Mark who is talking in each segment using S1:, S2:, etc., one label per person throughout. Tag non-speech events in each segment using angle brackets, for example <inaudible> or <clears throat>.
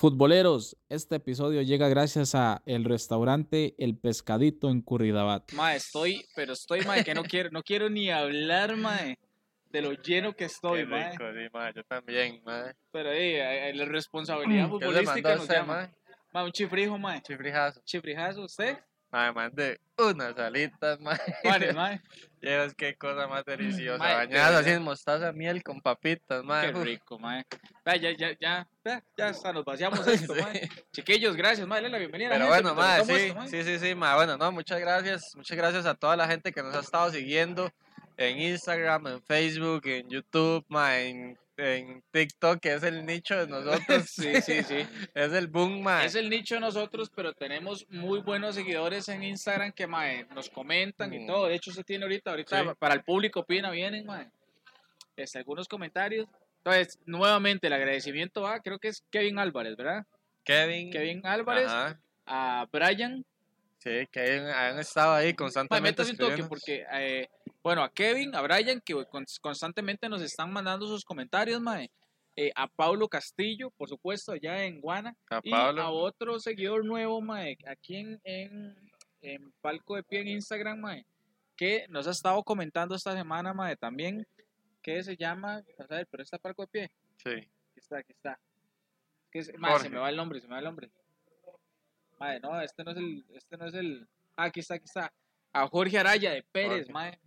S1: Futboleros, este episodio llega gracias a el restaurante El Pescadito en Curridabat.
S2: Ma, estoy, pero estoy, ma, que no quiero, no quiero ni hablar, ma, de lo lleno que estoy,
S3: Qué
S2: ma.
S3: rico, sí, ma, yo también, ma.
S2: Pero eh, la responsabilidad
S3: ¿Qué le
S2: futbolística nos
S3: usted,
S2: llama.
S3: ma?
S2: Ma, un chifrijo, ma.
S3: Chifrijazo.
S2: Chifrijazo, ¿usted?
S3: Ma, me mandé unas alitas, ma.
S2: Vale, ma.
S3: Vieras qué cosa más deliciosa.
S2: Ma, de
S3: Bañadas así en mostaza, miel con papitas, ma.
S2: Qué rico, ma. Vea, ya, ya, ya, vea, ya hasta nos vaciamos <laughs> esto, ma. Chiquillos, gracias, ma. Dale la bienvenida a la
S3: Pero
S2: gente,
S3: bueno,
S2: mientras
S3: ma,
S2: tomo
S3: sí,
S2: esto,
S3: sí, sí, sí, ma. Bueno, no, muchas gracias. Muchas gracias a toda la gente que nos ha estado siguiendo en Instagram, en Facebook, en YouTube, ma, en, en TikTok, que es el nicho de <laughs> nosotros.
S2: Sí, sí, sí.
S3: Es el boom, ma.
S2: Es el nicho de nosotros, pero tenemos muy buenos seguidores en Instagram que mae, nos comentan y
S3: Mm.
S2: todo. De hecho, usted tiene ahorita, ahorita
S3: Sí.
S2: para el público opina, vienen mae, este, algunos comentarios. Entonces, nuevamente el agradecimiento va, creo que es Kevin Álvarez, ¿verdad?
S3: Kevin.
S2: Kevin Álvarez,
S3: Ajá.
S2: a Brian.
S3: Sí, que han, han estado ahí
S2: Mae,
S3: constantemente
S2: un toque porque, eh, bueno, a Kevin, a Brian, que con- constantemente nos están mandando sus comentarios, mae. Eh, a Pablo Castillo, por supuesto, allá en Guana.
S3: A
S2: Y
S3: Pablo.
S2: a otro seguidor nuevo, mae, aquí en, en, en Palco de Pie en Instagram, mae, que nos ha estado comentando esta semana, mae, también, que se llama, a ver, pero está Palco de Pie,
S3: Sí.
S2: aquí está, aquí está. Que es- mae, se me va el nombre, se me va el nombre. Mae, no, este no es el, este no es el, ah, aquí está, aquí está. A Jorge Araya de Pérez,
S3: Jorge.
S2: mae.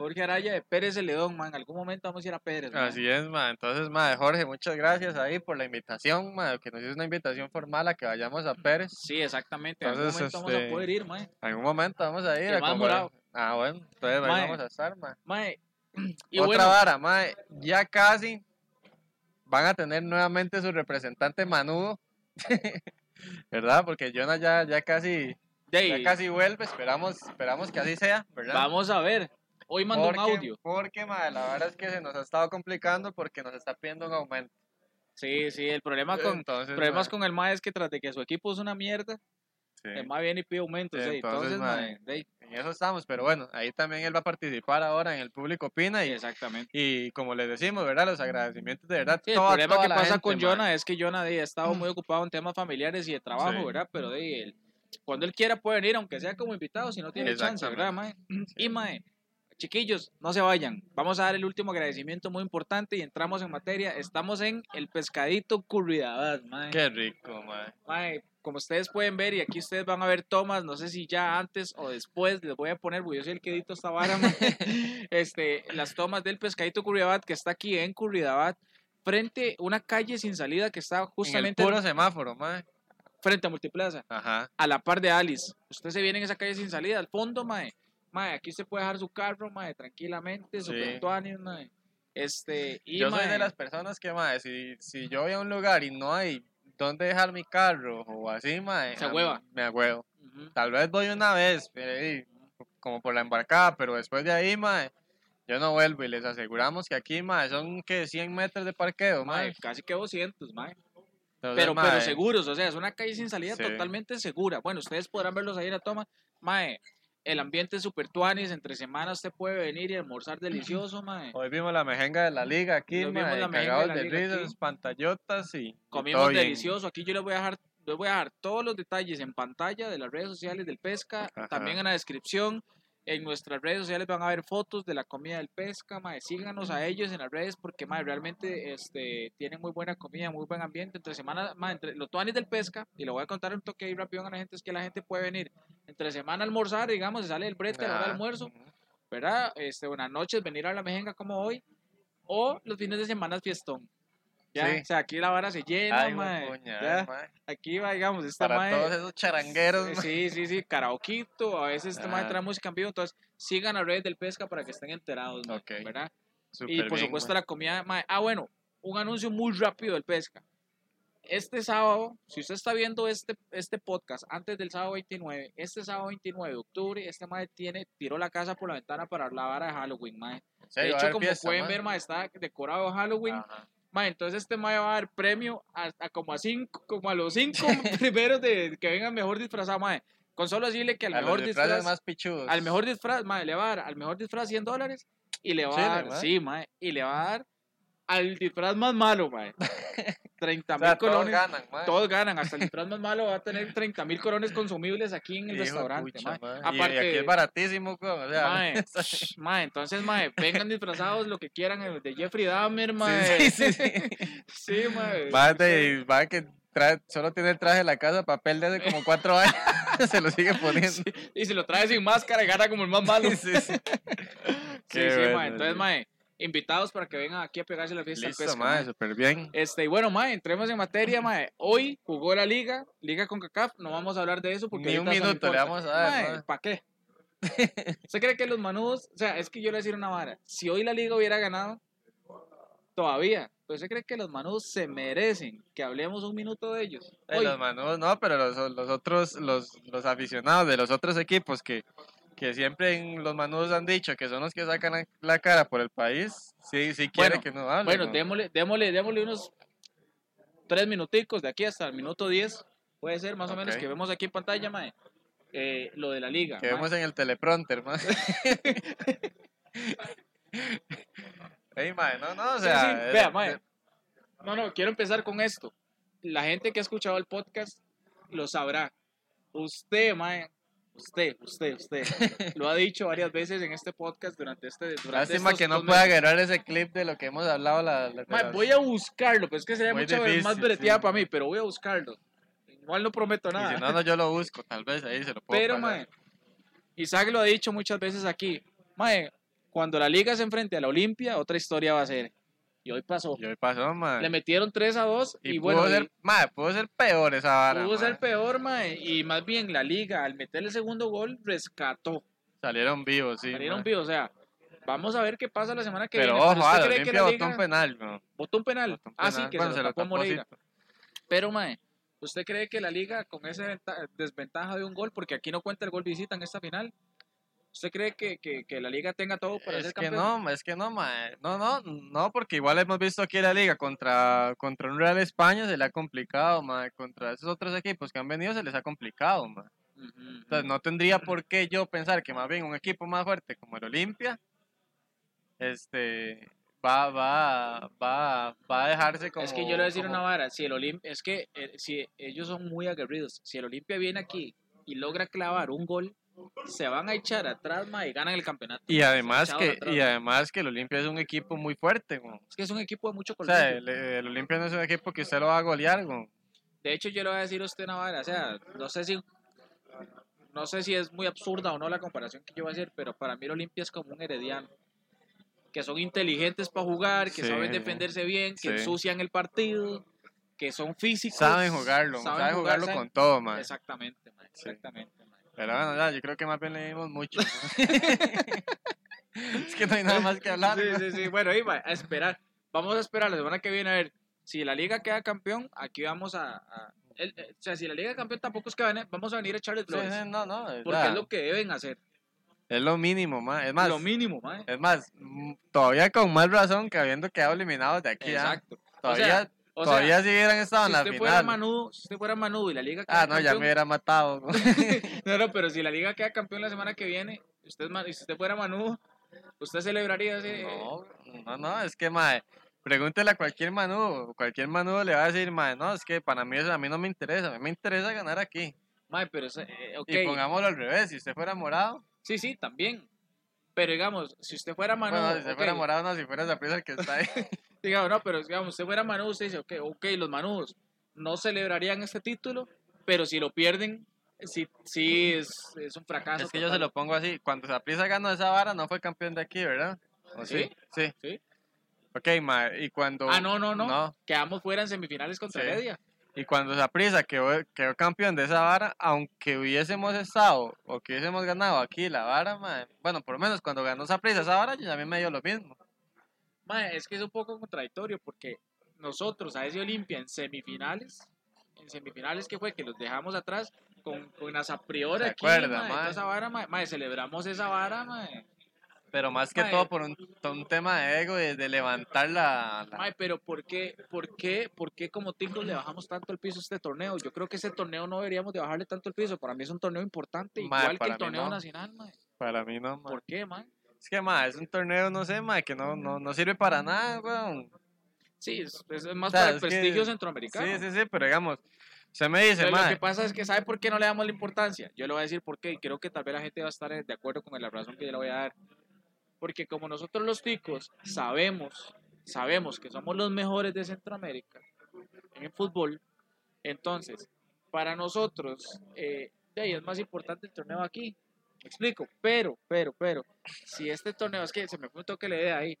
S2: Jorge Araya de Pérez Celedón, mae, en algún momento vamos a ir a Pérez, mae.
S3: Así es, ma. Entonces, ma, Jorge, muchas gracias ahí por la invitación, ma, que nos hizo una invitación formal a que vayamos a Pérez.
S2: Sí, exactamente, en algún momento vamos a
S3: este,
S2: poder ir, mae.
S3: En algún momento vamos a ir
S2: Que
S3: a
S2: morado.
S3: Ah, bueno, entonces ahí vamos a estar, ma.
S2: Mae, y
S3: Otra
S2: bueno,
S3: vara, ma, ya casi van a tener nuevamente su representante Manudo. <laughs> ¿Verdad? Porque Jonah ya, ya casi ya casi vuelve, esperamos, esperamos que así sea, ¿verdad?
S2: vamos a ver. Hoy mandó un
S3: Porque-
S2: audio.
S3: Porque, ma, la verdad es que se nos ha estado complicando porque nos está pidiendo un aumento.
S2: Sí, sí, el problema con,
S3: Entonces,
S2: problemas
S3: ma,
S2: con el MAE es que tras de que su equipo es una mierda,
S3: sí.
S2: el MAE viene y pide aumentos.
S3: Sí, entonces,
S2: entonces, ahí,
S3: En eso estamos, pero bueno, ahí también él va a participar ahora en el público opina y,
S2: exactamente.
S3: y como les decimos, ¿verdad? Los agradecimientos de verdad.
S2: Sí, el
S3: toda-
S2: problema
S3: toda
S2: que pasa
S3: gente,
S2: con. Jonah es que Jonah ha estado muy ocupado en temas familiares y de trabajo,
S3: Sí.
S2: ¿verdad? Pero de él, cuando él quiera puede venir, aunque sea como invitado, si no tiene chance, ¿verdad, Mae? Y Mae, chiquillos, no se vayan. Vamos a dar el último agradecimiento muy importante y entramos en materia. Estamos en el pescadito Curridabat, Mae.
S3: Qué rico, mae.
S2: Mae, como ustedes pueden ver, y aquí ustedes van a ver tomas, no sé si ya antes o después, les voy a poner, porque yo soy el que edito esta vara, <laughs> este, las tomas del pescadito Curridabat, que está aquí en Curridabat, frente a una calle sin salida que está
S3: En el
S2: justamente
S3: puro semáforo, mae.
S2: frente a Multiplaza,
S3: Ajá.
S2: a la par de Alice. Usted se viene en esa calle sin salida, al fondo, mae. Mae, aquí usted puede dejar su carro, mae, tranquilamente,
S3: Sí.
S2: super tuanis, mae. Este, y,
S3: yo soy
S2: mae,
S3: de las personas que, mae, si, si yo voy a un lugar y no hay dónde dejar mi carro o así, mae.
S2: Se hueva.
S3: Me agüevo.
S2: ujú.
S3: Tal vez voy una vez, pero ahí, como por la embarcada, pero después de ahí, mae, yo no vuelvo y les aseguramos que aquí, mae, son que 100 metros de parqueo,
S2: Mae,
S3: mae.
S2: casi que 200, mae.
S3: Entonces,
S2: pero,
S3: mae,
S2: pero seguros, o sea, es una calle sin salida
S3: Sí.
S2: totalmente segura. Bueno, ustedes podrán verlos ahí en la toma. Mae, el ambiente es super tuanis, entre semanas usted puede venir y almorzar delicioso, <clears throat> mae.
S3: Hoy vimos la mejenga de la liga aquí,
S2: Hoy vimos la mejenga de
S3: risas, pantallotas y
S2: Comimos delicioso. Aquí yo les voy a dejar, les voy a dejar todos los detalles en pantalla de las redes sociales del Pesca,
S3: Ajá.
S2: también en la descripción. En nuestras redes sociales van a ver fotos de la comida del pesca, mae. Síganos a ellos en las redes porque mae, realmente este, tienen muy buena comida, muy buen ambiente. Entre semana, mae, entre los tuanis del pesca, y lo voy a contar un toque ahí rápido a la gente, es que la gente puede venir entre semana a almorzar, digamos, se sale el brete a la hora del
S3: Ajá.
S2: almuerzo, ¿verdad? Este, buenas noches, venir a la mejenga como hoy, o los fines de semana es fiestón. Ya,
S3: Sí.
S2: o sea, aquí la vara se llena,
S3: Ay,
S2: mae, ya.
S3: mae.
S2: Aquí va, digamos, esta
S3: Para
S2: mae-
S3: todos esos charangueros.
S2: Sí, sí, sí, karaoquito, a veces este mae trae música en vivo, entonces sigan las redes del pesca para que estén enterados, mae,
S3: Ok.
S2: ¿verdad? Y
S3: Súper
S2: por
S3: bien,
S2: supuesto la comida. Ah, bueno, un anuncio muy rápido del pesca. Este sábado, si usted está viendo este, este podcast antes del sábado 29, este sábado 29 de octubre, este mae tiene, tiró la casa por la ventana para la vara de Halloween, mae. De
S3: a
S2: hecho, como
S3: fiesta,
S2: pueden ver, mae, está decorado de Halloween.
S3: Ajá.
S2: Mae, entonces este mae va a dar premio a, a como a cinco, como a los cinco <laughs> primeros de que vengan mejor disfrazado, mae. Con solo decirle que al
S3: A
S2: mejor disfraz,
S3: más
S2: al mejor disfraz, mae, le va a dar al mejor disfraz 100 dólares y le va
S3: Chile,
S2: a dar,
S3: mae.
S2: sí, mae, y le va a dar al disfraz más malo, mae. <laughs> 30
S3: O
S2: mil
S3: sea, todos
S2: colones.
S3: ganan, mae.
S2: Todos ganan, hasta el disfraz más malo va a tener 30 mil colones consumibles aquí en el
S3: Hijo
S2: restaurante.
S3: pucha. Y-
S2: Aparte,
S3: y, aquí es baratísimo, o sea,
S2: mae, <laughs> mae, entonces, mae, vengan disfrazados lo que quieran eh, de Jeffrey Dahmer, mae.
S3: sí, sí, sí. <laughs>
S2: Sí, mae.
S3: Va de, va que trae, solo tiene el traje de la casa papel de hace <laughs> como cuatro años, se lo sigue poniendo.
S2: Sí, Y si lo trae sin máscara, gana como el más malo.
S3: Sí, sí.
S2: Sí,
S3: Qué
S2: sí,
S3: bueno,
S2: mae. Entonces,
S3: sí.
S2: mae, invitados para que vengan aquí a pegarse la fiesta
S3: Listo,
S2: pesca,
S3: mae, súper bien.
S2: Este, y bueno, mae, entremos en materia, mae. Hoy jugó la liga, liga con CACAF, no vamos a hablar de eso porque
S3: Ni un minuto le vamos a dar.
S2: ¿para qué? <laughs> ¿Usted cree que los manudos, o sea, es que yo le voy a decir una vara, si hoy la liga hubiera ganado, todavía, pero usted cree que los manudos se merecen que hablemos un minuto de ellos?
S3: Eh, los manudos no, pero los, los otros, los, los aficionados de los otros equipos que, que siempre en los manudos han dicho que son los que sacan la, la cara por el país, sí, sí quiere
S2: Bueno,
S3: que no hable.
S2: bueno,
S3: ¿no?
S2: démosle, démosle, démosle unos tres minuticos de aquí hasta el minuto 10, puede ser más o menos que vemos aquí en pantalla, mae, eh, lo de la liga.
S3: que
S2: mae.
S3: vemos en el teleprompter, más. <laughs> Ey, mae, no, no, o sea,
S2: sí, vea, mae. No, no, quiero empezar con esto. La gente que ha escuchado el podcast lo sabrá. Usted, mae, usted, usted, usted, lo ha dicho varias veces en este podcast durante este. Durante
S3: lástima que no pueda agarrar ese clip de lo que hemos hablado la, la-
S2: voy a buscarlo, pero es que sería
S3: Muy
S2: mucha
S3: difícil,
S2: más
S3: sí.
S2: breteada para mí, pero voy a buscarlo. Igual no prometo
S3: y
S2: nada.
S3: si no, no, yo lo busco, tal vez ahí se lo puedo
S2: Pero, mae, Isaac lo ha dicho muchas veces aquí. Mae, cuando la liga se enfrente a la Olimpia, otra historia va a ser. Y hoy pasó.
S3: Y hoy pasó, mae.
S2: Le metieron 3 a 2 y,
S3: Y,
S2: bueno,
S3: pudo,
S2: y-
S3: ser, mae, pudo ser peor esa vara.
S2: Pudo ser
S3: mae.
S2: peor, mae. Y más bien la liga, al meter el segundo gol, rescató.
S3: Salieron vivos, sí.
S2: Salieron
S3: mae.
S2: vivos. O sea, vamos a ver qué pasa la semana que
S3: Pero
S2: viene.
S3: ojo, ah,
S2: ¿usted cree que
S3: botó un penal, no.
S2: botó un penal?
S3: Botó un
S2: Ah, sí, que
S3: Bueno,
S2: se lo tapó Moreira. Pero, mae, ¿usted cree que la liga con esa venta- desventaja de un gol, porque aquí no cuenta el gol visita en esta final, ¿usted cree que, que- que la liga tenga todo para
S3: Es
S2: ser
S3: que
S2: campeón?
S3: no, es que no, mae. No, no, no, porque igual hemos visto aquí la liga contra, contra un Real España se le ha complicado, mae. Contra esos otros equipos que han venido se les ha complicado, mae. Entonces no tendría por qué yo pensar que más bien un equipo más fuerte como el Olimpia, este, va, va, va, va a dejarse como...
S2: es que yo le voy a decir
S3: como-
S2: una vara, si el Olimpia, es que eh, si ellos son muy aguerridos, si el Olimpia viene aquí y logra clavar un gol, se van a echar atrás, mae, y ganan el campeonato.
S3: Y además que,
S2: atrás,
S3: y además que el Olimpia es un equipo muy fuerte.
S2: Es que es un equipo de mucho
S3: O sea, el, el Olimpia no es un equipo que usted lo va a golear.
S2: De hecho, yo le voy a decir a usted una vara, o sea, no sé si no sé si es muy absurda o no la comparación que yo voy a hacer, pero para mí el Olimpia es como un herediano. Que son inteligentes para jugar, que
S3: Sí,
S2: saben defenderse bien, que
S3: sí.
S2: ensucian el partido, que son físicos.
S3: Saben jugarlo,
S2: saben
S3: saben,
S2: jugar,
S3: jugarlo
S2: saben-
S3: con todo, man.
S2: Exactamente,
S3: Sí.
S2: exactamente.
S3: Pero bueno, ya, yo creo que más bien le dimos mucho. ¿no? <laughs> es que no hay nada más que hablar.
S2: Sí,
S3: ¿no?
S2: sí, sí. Bueno, Iba, a esperar. Vamos a esperar la semana que viene a ver si la liga queda campeón. Aquí vamos a. a- el- eh, o sea, si la liga campeón tampoco es que van- vamos a venir a echarles
S3: Sí,
S2: flores.
S3: sí, no, no, es,
S2: porque es lo que deben hacer.
S3: es lo mínimo, man. Es más,
S2: lo mínimo, mae.
S3: es más, mm, todavía con más razón que habiendo quedado eliminados de aquí.
S2: Exacto.
S3: todavía,
S2: o sea, o sea,
S3: todavía si hubieran estado
S2: si
S3: en la
S2: usted fuera. Manudo, si usted fuera Manudo y la liga
S3: Ah,
S2: queda
S3: no, ya me hubiera matado. <laughs>
S2: no, no, pero si la liga queda campeón la semana que viene, usted, si usted fuera Manudo, usted celebraría ese.
S3: No, no, no, es que, mae, pregúntele a cualquier manudo, cualquier manudo le va a decir, mae, no, es que para mí eso a mí no me interesa, a mí me interesa ganar aquí.
S2: Mae, pero eh, ok.
S3: Y pongámoslo al revés, si usted fuera morado,
S2: Sí, sí, también. Pero digamos, si usted fuera Manudo.
S3: bueno, si usted fuera
S2: ok,
S3: morado, no, si fuera el que está ahí. <laughs>
S2: Digamos, no, pero digamos, usted fuera Manudo, usted dice, ok, ok, los Manudos no celebrarían este título, pero si lo pierden, sí, sí es, es un fracaso.
S3: es que yo se
S2: total.
S3: lo pongo así, cuando Saprissa ganó esa vara, no fue campeón de aquí, ¿verdad? ¿O
S2: ¿Sí?
S3: Sí.
S2: Sí.
S3: Ok, mae, y cuando...
S2: Ah, no, no, no,
S3: No,
S2: Quedamos fuera en semifinales contra
S3: Sí.
S2: Heredia.
S3: Y cuando Saprissa quedó, quedó campeón de esa vara, aunque hubiésemos estado, o que hubiésemos ganado aquí la vara, mae, bueno, por lo menos cuando ganó Saprissa esa vara, yo mí me dio lo mismo.
S2: Mae, es que es un poco contradictorio porque nosotros a ese Olimpia en semifinales, en semifinales que fue que los dejamos atrás con, con las a priori
S3: ¿Se
S2: aquí,
S3: acuerda,
S2: toda
S3: mae?
S2: esa vara, mae, mae, celebramos esa vara, mae.
S3: Pero más que
S2: Mae.
S3: todo por un, por un tema de ego y de levantar la... la-
S2: Mae, pero ¿por qué, por qué, por qué como ticos le bajamos tanto el piso a este torneo? Yo creo que ese torneo no deberíamos de bajarle tanto el piso. Para mí es un torneo importante,
S3: Mae,
S2: igual que el torneo
S3: no.
S2: nacional, mae.
S3: Para mí no, mae.
S2: ¿Por qué, mae?
S3: Es que, mae, es un torneo, no sé, mae, que no, no, no sirve para nada, weón.
S2: Sí, es, es más
S3: O sea,
S2: para el
S3: que-
S2: prestigio centroamericano.
S3: Sí, sí, sí, pero digamos, se me dice,
S2: Pero lo que pasa es que, ¿sabe por qué no le damos la importancia? Yo le voy a decir por qué, y creo que tal vez la gente va a estar de acuerdo con la razón que yo le voy a dar. Porque como nosotros los ticos sabemos, sabemos que somos los mejores de Centroamérica en el fútbol, entonces, para nosotros, eh, ahí es más importante el torneo aquí. Me explico, pero, pero, pero, si este torneo, es que se me fue un toque la ahí,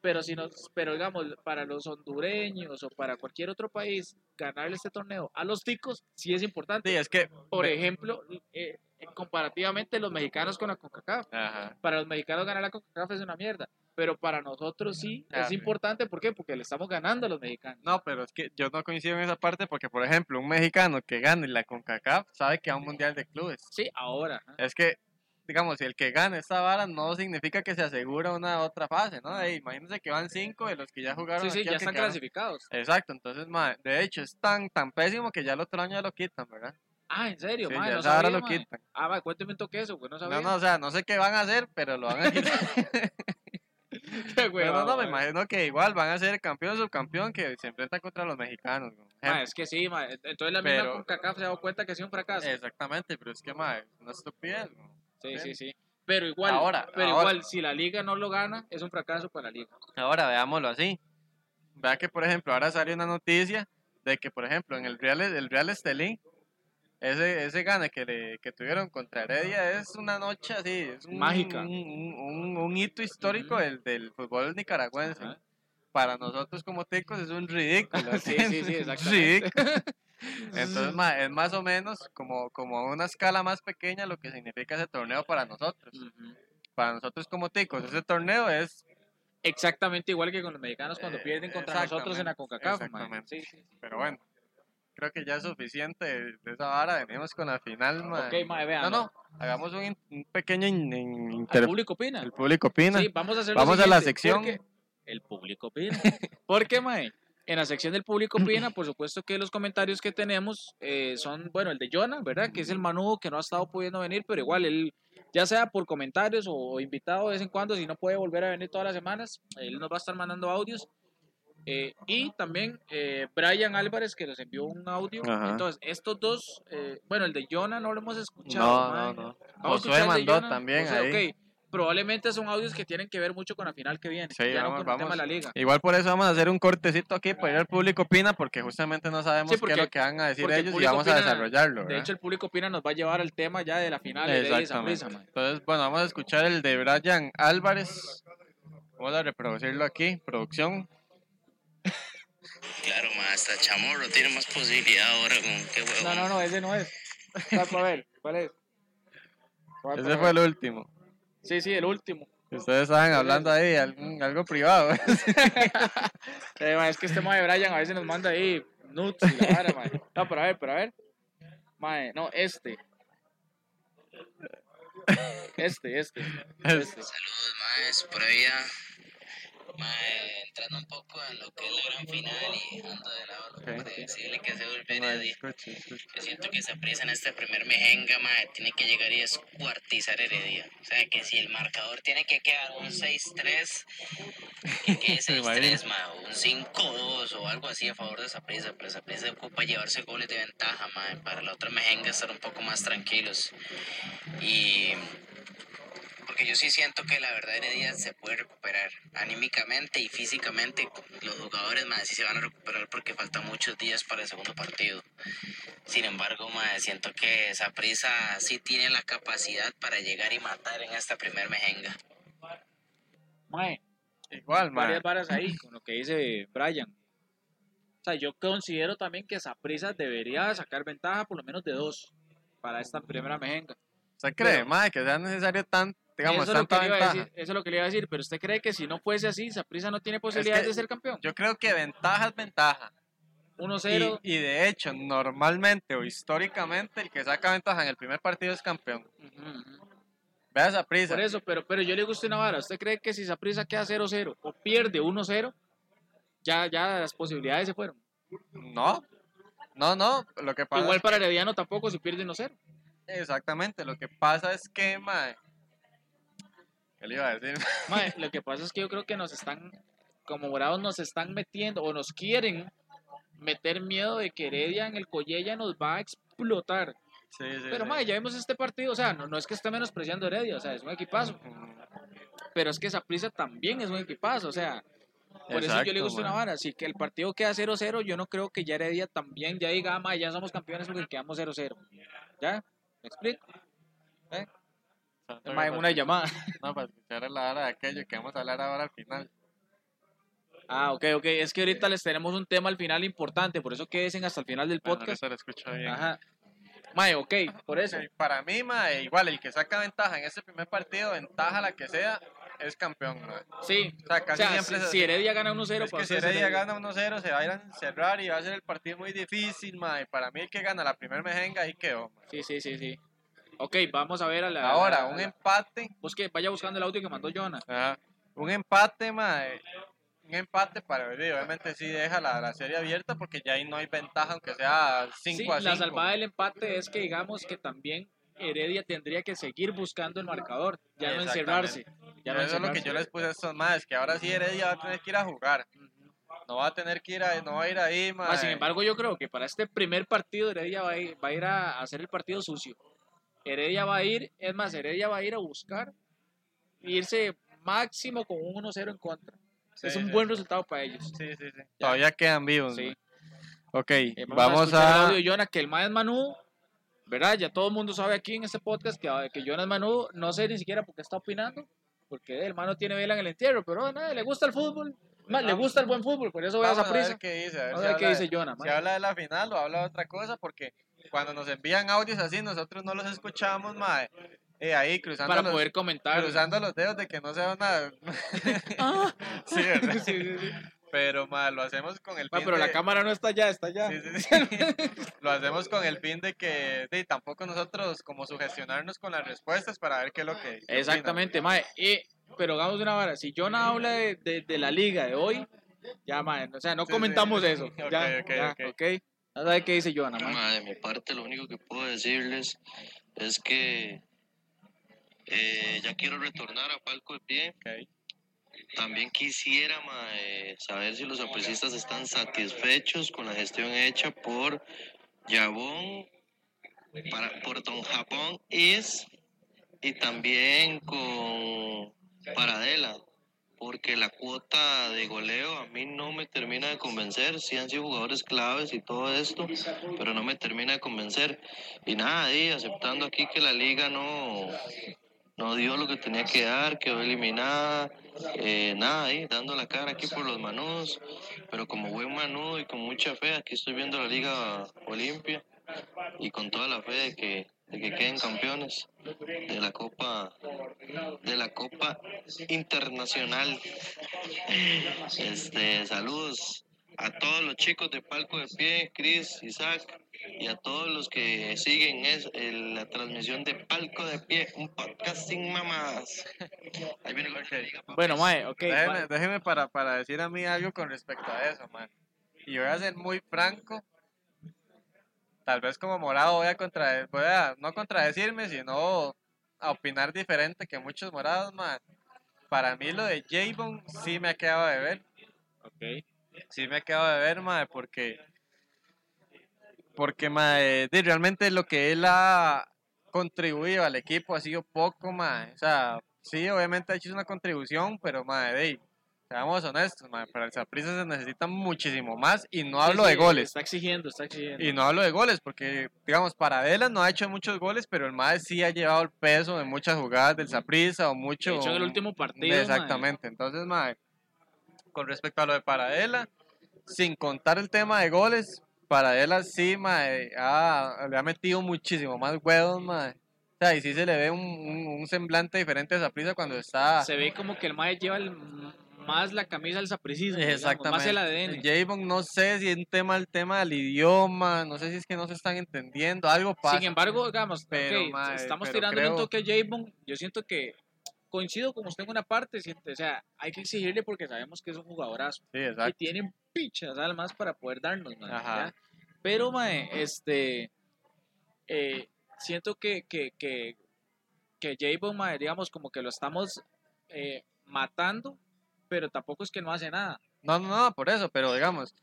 S2: pero si nos, pero digamos, para los hondureños o para cualquier otro país, ganarle este torneo a los ticos sí es importante.
S3: sí, es que,
S2: Por ejemplo, eh, comparativamente los mexicanos con la CONCACAF.
S3: ajá,
S2: Para los mexicanos ganar la CONCACAF es una mierda, pero para nosotros sí
S3: Ah,
S2: es
S3: sí.
S2: importante, ¿por qué? Porque le estamos ganando a los mexicanos.
S3: no, pero es que yo no coincido en esa parte porque, por ejemplo, un mexicano que gane la CONCACAF sabe que va a un mundial de clubes.
S2: Sí, ahora.
S3: Es que, digamos, si el que gane esta vara no significa que se asegura una otra fase, ¿no? Ey, imagínense que van cinco de los que ya jugaron.
S2: Sí, sí,
S3: aquí
S2: ya están
S3: quedaron.
S2: clasificados.
S3: Exacto, entonces, ma, de hecho, es tan, tan pésimo que ya el otro año ya lo quitan, ¿verdad?
S2: Ah, ¿en serio?
S3: Sí, ya
S2: no sabía,
S3: lo quitan.
S2: Ah, va, cuénteme un toque eso, güey, no sabía.
S3: No, no, o sea, no sé qué van a hacer, pero lo van a quitar. <laughs>
S2: Qué
S3: Pero no, no, me imagino que igual van a ser campeón o subcampeón que se enfrentan contra los mexicanos. ¿no?
S2: Mae, es que sí, mae. entonces la misma
S3: Pero-
S2: CONCACAF se ha dado cuenta que ha sido un fracaso.
S3: Exactamente, pero es que, ma, es una estupidez. ¿no?
S2: Sí, sí, sí. Pero igual,
S3: Ahora,
S2: pero
S3: ahora.
S2: igual, si la liga no lo gana, es un fracaso para la liga.
S3: Ahora, veámoslo así. Vea que, por ejemplo, ahora sale una noticia de que, por ejemplo, en el Real, el Real Estelí, ese, ese gane que, le, que tuvieron contra Heredia es una noche así, es un,
S2: Mágica.
S3: un, un- hito histórico
S2: Ujú.
S3: del, del fútbol nicaragüense. Para nosotros como ticos es un ridículo. <laughs>
S2: Sí, sí, sí, <laughs> exactamente.
S3: ridículo. Entonces, ma, es más o menos como, como a una escala más pequeña lo que significa ese torneo para nosotros.
S2: Ujú.
S3: Para nosotros como ticos, ese torneo es
S2: Exactamente igual que con los mexicanos cuando
S3: Eh,
S2: pierden contra nosotros en la CONCACAF. Sí, sí, sí.
S3: Pero bueno, creo que ya es suficiente de esa vara. Venimos con la final, ma.
S2: Ok, mae, vean.
S3: No, no, hagamos un, un pequeño in- in-
S2: ¿El
S3: inter-
S2: público opina?
S3: El público opina.
S2: Sí, vamos a hacer
S3: Vamos a la sección.
S2: porque El público opina. ¿Por qué, mae? En la sección del público opina, por supuesto que los comentarios que tenemos eh, son, bueno, el de Jonah, ¿verdad? Que es el manudo que no ha estado pudiendo venir, pero igual él, ya sea por comentarios o invitado de vez en cuando, si no puede volver a venir todas las semanas, él nos va a estar mandando audios. Eh, y también eh, Brian Álvarez, que nos envió un audio.
S3: Ajá.
S2: Entonces, estos dos, eh, bueno, el de Jonah no lo hemos escuchado.
S3: No, no, no. Josué mandó
S2: Jonah.
S3: también
S2: José,
S3: ahí.
S2: ok. Probablemente son audios que tienen que ver mucho con la final que viene,
S3: Sí,
S2: ya
S3: vamos,
S2: no con el tema
S3: vamos.
S2: de la liga.
S3: Igual por eso vamos a hacer un cortecito aquí para ir al público opina, porque justamente no sabemos
S2: Sí,
S3: qué es lo que van a decir
S2: el
S3: ellos y vamos a desarrollarlo.
S2: De hecho, el público opina nos va a llevar al tema ya de la final de.
S3: Entonces, bueno, vamos a escuchar el de Brian Álvarez. Vamos a reproducirlo aquí, producción.
S4: Claro, ma, hasta Chamorro tiene más posibilidad ahora con qué huevo.
S2: No, no, no, ese no es. Para ver, ¿cuál es? ¿Cuál
S3: Ese fue el último.
S2: Sí, sí, el último.
S3: Ustedes estaban hablando ahí, algún- algo privado. <laughs>
S2: Eh, es que este mae Brian a veces nos manda ahí nuts y la vara, mae. No, pero a ver, pero a ver. Mae, no, este. <laughs> Este, este. este.
S4: Saludos, maes, previa. Mae, entrando un poco en lo que es la gran final y dejando de lado lo
S3: Ok.
S4: predecible que se vuelve. Yo siento que se apriesa en este primer mejenga, mae, tiene que llegar y descuartizar Heredia. O sea, que si el marcador tiene que quedar un 6-3, que quede <laughs>
S3: Me imagino.
S4: 6-3, mae, un 5-2 o algo así a favor de Saprissa, pero Saprissa ocupa llevarse goles de ventaja, mae, para la otra mejenga estar un poco más tranquilos. Y porque yo sí siento que la verdad Heredia se puede recuperar anímicamente y físicamente. Los jugadores más sí se van a recuperar porque faltan muchos días para el segundo partido. Sin embargo, mae, siento que esa prisa sí tiene la capacidad para llegar y matar en esta primer mejenga.
S2: Mae,
S3: Igual, mae.
S2: varias varas ahí con lo que dice Brian. O sea, yo considero también que Saprissa debería sacar ventaja por lo menos de dos para esta primera mejenga.
S3: ¿Usted cree,
S2: pero-
S3: mae, que sea necesario tan, digamos,
S2: eso, es lo que
S3: tanta
S2: le iba a
S3: ventaja?
S2: decir, eso es lo que le iba a decir, pero usted cree que si no fuese así, Saprissa no tiene posibilidades
S3: que
S2: de ser campeón.
S3: Yo creo que ventaja es ventaja.
S2: 1-0.
S3: Y, y de hecho, normalmente o históricamente, el que saca ventaja en el primer partido es campeón.
S2: Ujú, ujú.
S3: Vea esa prisa.
S2: Por eso, pero, pero yo le gusta una vara. ¿Usted cree que si Saprissa queda 0-0 o pierde 1-0, ya, ya las posibilidades se fueron?
S3: No, no, no. Lo que pasa
S2: Igual
S3: es
S2: para Herediano tampoco si pierde 1-0.
S3: que- exactamente. Lo que pasa es que, mae. ¿Qué le iba a decir? <laughs>
S2: Mae, lo que pasa es que yo creo que nos están como morados nos están metiendo o nos quieren meter miedo de que Heredia en el Collella nos va a explotar.
S3: Sí, sí,
S2: Pero,
S3: sí.
S2: mae, ya vimos este partido, o sea, no, no es que esté menospreciando Heredia, o sea, es un equipazo. Pero es que Saprissa también es un equipazo, o sea, por eso yo le
S3: Exacto,
S2: gusta una vara. Si que el partido queda 0-0, yo no creo que ya Heredia también ya diga, "Ah, ya somos campeones porque quedamos 0-0. ¿Ya? ¿Me explico?
S3: Santo
S2: una llamada. <laughs>
S3: No, para escuchar la hora de aquello que vamos a hablar ahora al final.
S2: Ah, ok, ok. Es que ahorita les tenemos un tema al final importante, por eso quédense hasta el final del
S3: Bueno,
S2: podcast.
S3: ahorita lo escucho bien.
S2: Ajá. Mae, ok, por eso.
S3: Para mí, mae, igual, el que saca ventaja en ese primer partido, ventaja la que sea, es campeón, mae.
S2: Sí.
S3: O sea,
S2: O
S3: casi
S2: sea,
S3: siempre
S2: si, si. Heredia gana 1-0,
S3: Es que si Heredia. gana 1-0, se va a ir a encerrar y va a ser el partido muy difícil, mae. Para mí, el que gana la primera mejenga, ahí quedó. mae.
S2: Sí, sí, sí, sí. Ok, vamos a ver a la...
S3: Ahora,
S2: la-
S3: un
S2: la-
S3: empate,
S2: Busque, vaya buscando el audio que mandó Jonah.
S3: ajá, un empate, mae. Un empate para ver, obviamente sí deja la, la serie abierta porque ya ahí no hay ventaja, aunque sea 5
S2: Sí,
S3: a 5.
S2: la salvada del empate es que digamos que también Heredia tendría que seguir buscando el marcador, ya no encerrarse. Ya no
S3: Eso es lo que yo les puse a estos más, que ahora sí Heredia va a tener que ir a jugar. No va a tener que ir a, no va a ir ahí.
S2: Ah, sin embargo, yo creo que para este primer partido Heredia va a ir, va a, ir a hacer el partido sucio. Heredia va a ir, es más, Heredia va a ir a buscar irse máximo con un 1-0 en contra.
S3: Sí,
S2: es un
S3: sí,
S2: buen
S3: sí.
S2: resultado para ellos.
S3: Sí, sí, sí. Todavía quedan vivos.
S2: Sí.
S3: Ok,
S2: Eh,
S3: vamos
S2: escuchar el
S3: a...
S2: audio Jonah, que el más es Manu, ¿verdad? Ya todo el mundo sabe aquí en este podcast que, que Jonah es Manu, no sé ni siquiera por qué está opinando, porque el hermano tiene vela en el entierro, pero nada, le gusta el fútbol, más, le
S3: Vamos.
S2: gusta el buen fútbol, por eso voy a
S3: Vamos
S2: esa
S3: a ver
S2: prisa.
S3: qué dice. A ver
S2: Vamos
S3: si
S2: a ver qué
S3: habla de-
S2: dice Jonah.
S3: Si habla de la final o habla de otra cosa, porque cuando nos envían audios así, nosotros no los escuchamos, mae. Eh, ahí cruzando,
S2: para
S3: los,
S2: poder comentar.
S3: cruzando los dedos de que no sea una... <laughs>
S2: Ah. <laughs>
S3: sí, ¿verdad?
S2: Sí, sí, sí.
S3: Pero, mae, lo hacemos con el
S2: Ma,
S3: fin
S2: pero la
S3: de-
S2: cámara no está allá, está allá.
S3: Sí, sí, sí. <laughs> Lo hacemos con el fin de que de, tampoco nosotros como sugestionarnos con las respuestas para ver qué es lo que...
S2: Exactamente, mae. Y, pero hagamos una vara, si Jonah habla de, de, de la liga de hoy, ya, mae, o sea, no
S3: Sí, sí.
S2: comentamos eso.
S3: Ok,
S2: ya,
S3: ok,
S2: ya,
S3: ok.
S2: A ver qué dice.
S5: Ma, de mi parte, lo único que puedo decirles es que eh, ya quiero retornar a palco de pie. También quisiera ma, eh, saber si los apresistas están satisfechos con la gestión hecha por Yabón, para, por Don Japón Is y también con Paradela. Porque la cuota de goleo a mí no me termina de convencer. Sí han sido jugadores claves y todo esto, pero no me termina de convencer. Y nada, y aceptando aquí que la liga no, no dio lo que tenía que dar, quedó eliminada. Eh, nada, ahí dando la cara aquí por los manudos, pero como buen manudo y con mucha fe, aquí estoy viendo la Liga Olimpia y con toda la fe de que, de que queden campeones de la Copa de la Copa Internacional. Este, saludos a todos los chicos de Palco de Pie, Chris, Isaac y a todos los que siguen es, el- la transmisión de Palco de Pie, un podcast sin. Ahí viene papis.
S2: Bueno, mae, ok.
S3: Déjeme,
S2: mae.
S3: déjeme para, para decir a mí algo con respecto a eso, man. Y voy a ser muy franco. Tal vez como morado voy a contradecir, voy a no contradecirme, sino a opinar diferente que muchos morados, man. Para mí lo de Javon sí me ha quedado de ver.
S2: Ok.
S3: Sí me ha quedado de ver, mae, porque porque mae, de- realmente lo que él ha contribuido al equipo ha sido poco, mae. O sea, sí, obviamente ha hecho una contribución, pero mae, de, seamos honestos, mae, para el Saprissa se necesita muchísimo más y no hablo
S2: Sí,
S3: de goles.
S2: Está exigiendo, está exigiendo.
S3: Y no hablo de goles, porque, digamos, Paradela no ha hecho muchos goles, pero el MAE sí ha llevado el peso de muchas jugadas del Saprissa o mucho...
S2: De hecho, en el último partido.
S3: Exactamente. Entonces, mae, con respecto a lo de Paradela, sin contar el tema de goles, Paradela sí, mae, ha- le ha metido muchísimo más huevos, mae. O sea, y sí se le ve un, un- un semblante diferente a Saprissa cuando está...
S2: Se ve como que el Mae lleva el- más la camisa del sapricismo.
S3: Exactamente.
S2: Más el ADN.
S3: Javon, no sé si es un tema el tema del idioma, no sé si es que no se están entendiendo, algo pasa.
S2: Sin embargo, digamos,
S3: Pero,
S2: ok,
S3: mae,
S2: estamos tirándole un toque a Javon. Yo siento que coincido con usted en una parte. siento- o sea, hay que exigirle porque sabemos que es un jugadorazo.
S3: Sí,
S2: Y
S3: exacto.
S2: tiene pichas almas para poder darnos. ¿ya? Pero, mae, este. eh, siento que, que, que, que Javon, mae, digamos, como que lo estamos eh, matando pero tampoco es que no hace nada.
S3: No, no, no, por eso, pero digamos,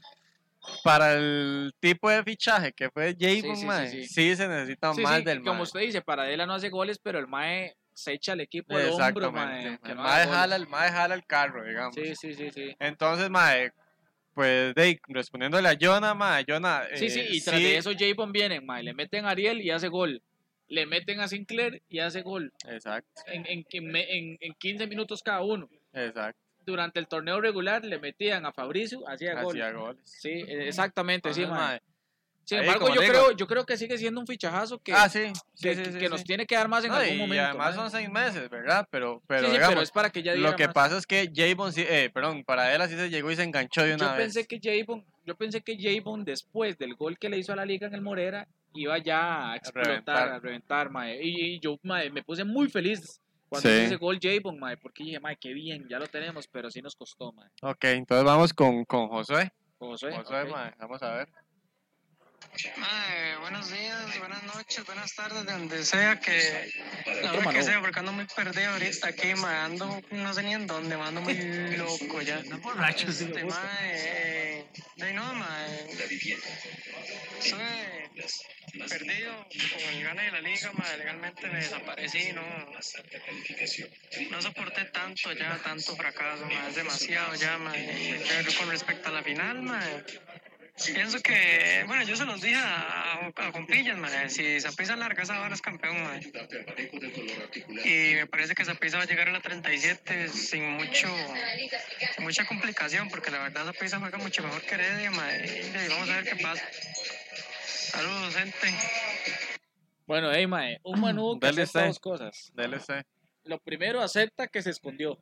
S3: para el tipo de fichaje que fue Javon,
S2: sí, sí,
S3: mae, sí,
S2: sí.
S3: se necesita más del
S2: como
S3: mae.
S2: usted dice, Paradela no hace goles, pero el Mae se echa al equipo al hombro, mae.
S3: El
S2: no
S3: mae jala, el mae jala el carro, digamos.
S2: Sí, sí, sí, sí.
S3: Entonces, mae, pues, de, respondiéndole a Jonah, mae, Jonah...
S2: Sí, sí,
S3: eh,
S2: y tras de eso Javon viene, mae, le meten a Ariel y hace gol. Le meten a Sinclair y hace gol.
S3: Exacto,
S2: En, en, en- en 15 minutos cada uno.
S3: exacto.
S2: Durante el torneo regular le metían a Fabricio, hacía gol.
S3: Hacía goles.
S2: Sí, exactamente, sí, mae, Sin
S3: ahí,
S2: embargo, yo creo, yo creo que sigue siendo un fichajazo que,
S3: Ah, sí, sí,
S2: que,
S3: sí,
S2: que- nos tiene que dar más en
S3: No,
S2: algún
S3: y,
S2: momento.
S3: y además
S2: mae.
S3: son seis meses, ¿verdad? Pero, pero digamos,
S2: pero es para que ya
S3: lo que
S2: más.
S3: pasa es que Javon, sí, eh, perdón, para él así se llegó y se enganchó de una
S2: yo
S3: vez.
S2: pensé que Javon, yo pensé que Javon después del gol que le hizo a la liga en el Morera iba ya a explotar,
S3: reventar.
S2: a reventar, mae. Y, y yo mae, me puse muy feliz cuando
S3: Sí.
S2: ese gol Javon, mae, porque dije, mae, qué bien, ya lo tenemos, pero sí nos costó, mae.
S3: Ok, entonces vamos con, con Josué.
S2: Josué,
S3: Josué,
S2: ok.
S3: mae, vamos a ver.
S6: Mae, buenos días, buenas noches, buenas tardes, de donde sea que, la hora que sea, porque ando muy perdido ahorita aquí, mae, ando, no sé ni en dónde, mae, ando muy loco ya. <laughs>
S2: borracho,
S6: Este, eh, de no, mae, estuve perdido con el gane de la liga, mae, legalmente me desaparecí, no, no soporté tanto ya, tanto fracaso, mae, es demasiado ya, mae, pero con respecto a la final, mae, Pienso que, bueno, yo se los dije a, a, a compillas, mae, si Zapisa larga esa vara es campeón, mae. Y me parece que Zapisa va a llegar a la 37 sin mucho, sin mucha complicación, porque la verdad Zapisa juega mucho mejor que Heredia, mae. Y vamos a ver qué pasa. Saludos, gente.
S2: Bueno, hey, mae, un Manu que acepta dos cosas.
S3: DLC,
S2: Lo primero, acepta que se escondió,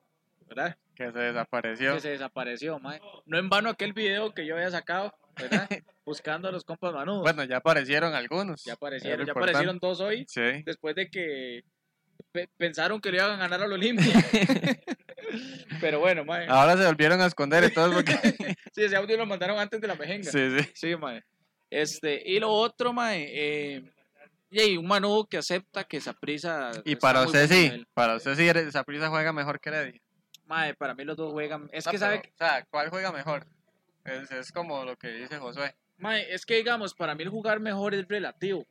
S2: ¿verdad?
S3: que se desapareció.
S2: que se desapareció, mae. No en vano aquel video que yo había sacado, ¿verdad? <laughs> Buscando a los compas manudos.
S3: Bueno, ya aparecieron algunos.
S2: ya aparecieron, ya
S3: importante.
S2: aparecieron dos hoy,
S3: Sí.
S2: después de que pe- pensaron que le iban a ganar al Olimpia. <laughs> <laughs> Pero bueno, mae.
S3: Ahora se volvieron a esconder y todo porque...
S2: Sí, ese audio lo mandaron antes de la mejenga. Sí,
S3: sí, sí.
S2: mae. Este, y lo otro, mae, eh, y un Manu que acepta que esa prisa.
S3: Y para usted sí, para usted sí, esa prisa juega mejor que Heredia.
S2: Mae, para mí los dos juegan. Es
S3: No,
S2: que
S3: pero,
S2: sabe,
S3: O sea, ¿cuál juega mejor? Es, es como lo que dice Josué.
S2: Mae, es que digamos, para mí el jugar mejor es relativo,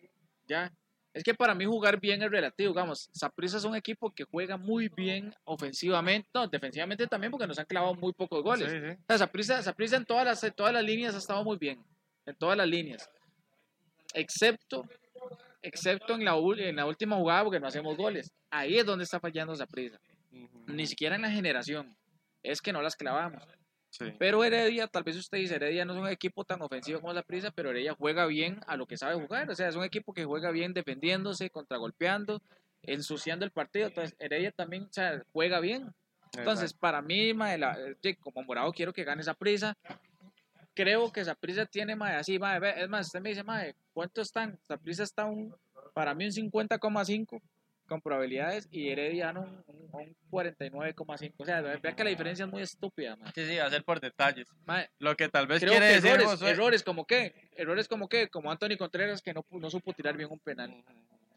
S2: ¿ya? Es que para mí jugar bien es relativo, digamos, Saprissa es un equipo que juega muy bien ofensivamente, no, defensivamente también porque nos han clavado muy pocos goles.
S3: Sí, sí.
S2: O sea, Saprissa, Saprissa en todas las, en todas las líneas ha estado muy bien, en todas las líneas, excepto, excepto en la, en la última jugada porque no hacemos goles. Ahí es donde está fallando Saprissa, ni siquiera en la generación, es que no las clavamos.
S3: Sí.
S2: Pero Heredia, tal vez usted dice, Heredia no es un equipo tan ofensivo como la Prisa, pero Heredia juega bien a lo que sabe jugar. O sea, es un equipo que juega bien defendiéndose, contragolpeando, ensuciando el partido. Entonces, Heredia también o sea, juega bien. Entonces, para mí, la- como morado, quiero que gane esa prisa. Creo que esa prisa tiene, mae, así, es más, usted me dice, ¿cuánto están? Esa prisa está un, para mí un 50,5 con probabilidades y Herediano un, un, un 49,5. O sea, vea que la diferencia es muy estúpida, mae.
S3: Sí, sí, va a ser por detalles.
S2: Mae,
S3: Lo que tal vez
S2: creo
S3: quiere
S2: que
S3: decir
S2: errores, errores como qué, errores como qué, como Anthony Contreras que no, no supo tirar bien un penal.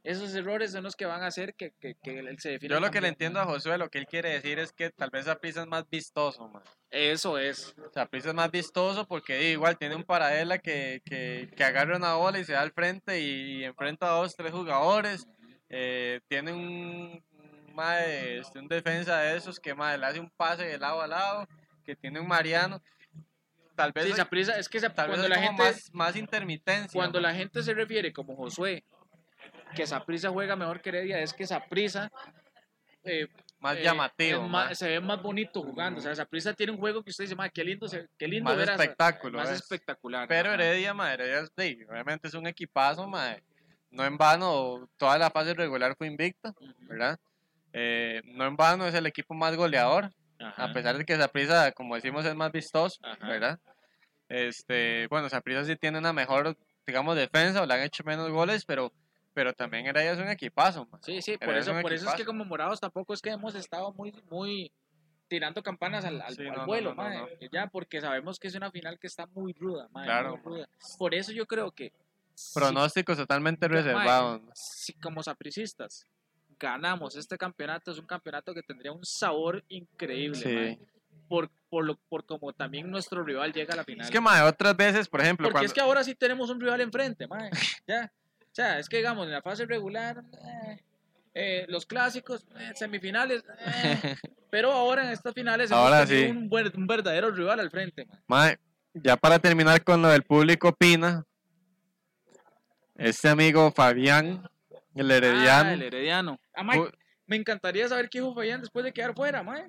S2: Esos errores son los que van a hacer que, que, que él se defina.
S3: Yo lo que le entiendo a Josué, lo que él quiere decir es que tal vez Saprissa es más vistoso, man.
S2: Eso es.
S3: Saprissa es más vistoso porque igual tiene un paradela que, que, que agarra una bola y se da al frente y, enfrenta a dos, tres jugadores. Eh, tiene un, mae, este, un defensa de esos que mae, le hace un pase de lado a lado, que tiene un Mariano. Tal vez,
S2: Sí,
S3: hoy-
S2: Saprissa- es que
S3: tal
S2: cuando la gente
S3: más, más intermitencia.
S2: cuando la gente se refiere como Josué que Saprissa juega mejor que Heredia es que Saprissa eh,
S3: más
S2: eh,
S3: llamativo,
S2: más- se ve más bonito jugando. O sea, Saprissa tiene un juego que usted dice, "Ma, qué lindo, qué lindo
S3: más
S2: ver
S3: espectáculo.
S2: más
S3: es.
S2: espectacular.
S3: Pero. Heredia, mae, Heredia sí, obviamente es un equipazo, mae. No en vano, toda la fase regular fue invicta, ¿verdad? Eh, no en vano es el equipo más goleador,
S2: ajá,
S3: a pesar de que Saprissa, como decimos, es más vistoso,
S2: Ajá.
S3: ¿verdad? Este, bueno, Saprissa sí tiene una mejor, digamos, defensa, o le han hecho menos goles, pero, pero también Heredia es un equipazo, mae.
S2: Sí, sí, por eso,
S3: es
S2: por eso es que como morados tampoco es que hemos estado muy, muy tirando campanas al, al,
S3: Sí,
S2: al
S3: no, no,
S2: vuelo,
S3: no, no.
S2: ya, porque sabemos que es una final que está muy ruda, mae,
S3: Claro,
S2: muy ruda. Por eso yo creo que
S3: Pronósticos totalmente
S2: Yo, mae,
S3: reservados.
S2: si como sapricistas ganamos este campeonato, es un campeonato que tendría un sabor increíble.
S3: Sí.
S2: mae. por, por, lo, por como también nuestro rival llega a la final.
S3: Es que, mae, otras veces, por ejemplo,
S2: Porque
S3: cuando...
S2: es que ahora sí tenemos un rival enfrente, mae. <laughs> Ya. O sea, es que digamos, en la fase regular, eh, eh, los clásicos, eh, semifinales, eh, <laughs> pero ahora en estas finales
S3: Ahora sí.
S2: un, un verdadero rival al frente. Mae,
S3: ya para terminar con lo del público opina, este amigo Fabián, el herediano,
S2: Ah, el Herediano. Ah, mae,
S3: pu-
S2: me encantaría saber qué dijo Fabián después de quedar fuera, mae.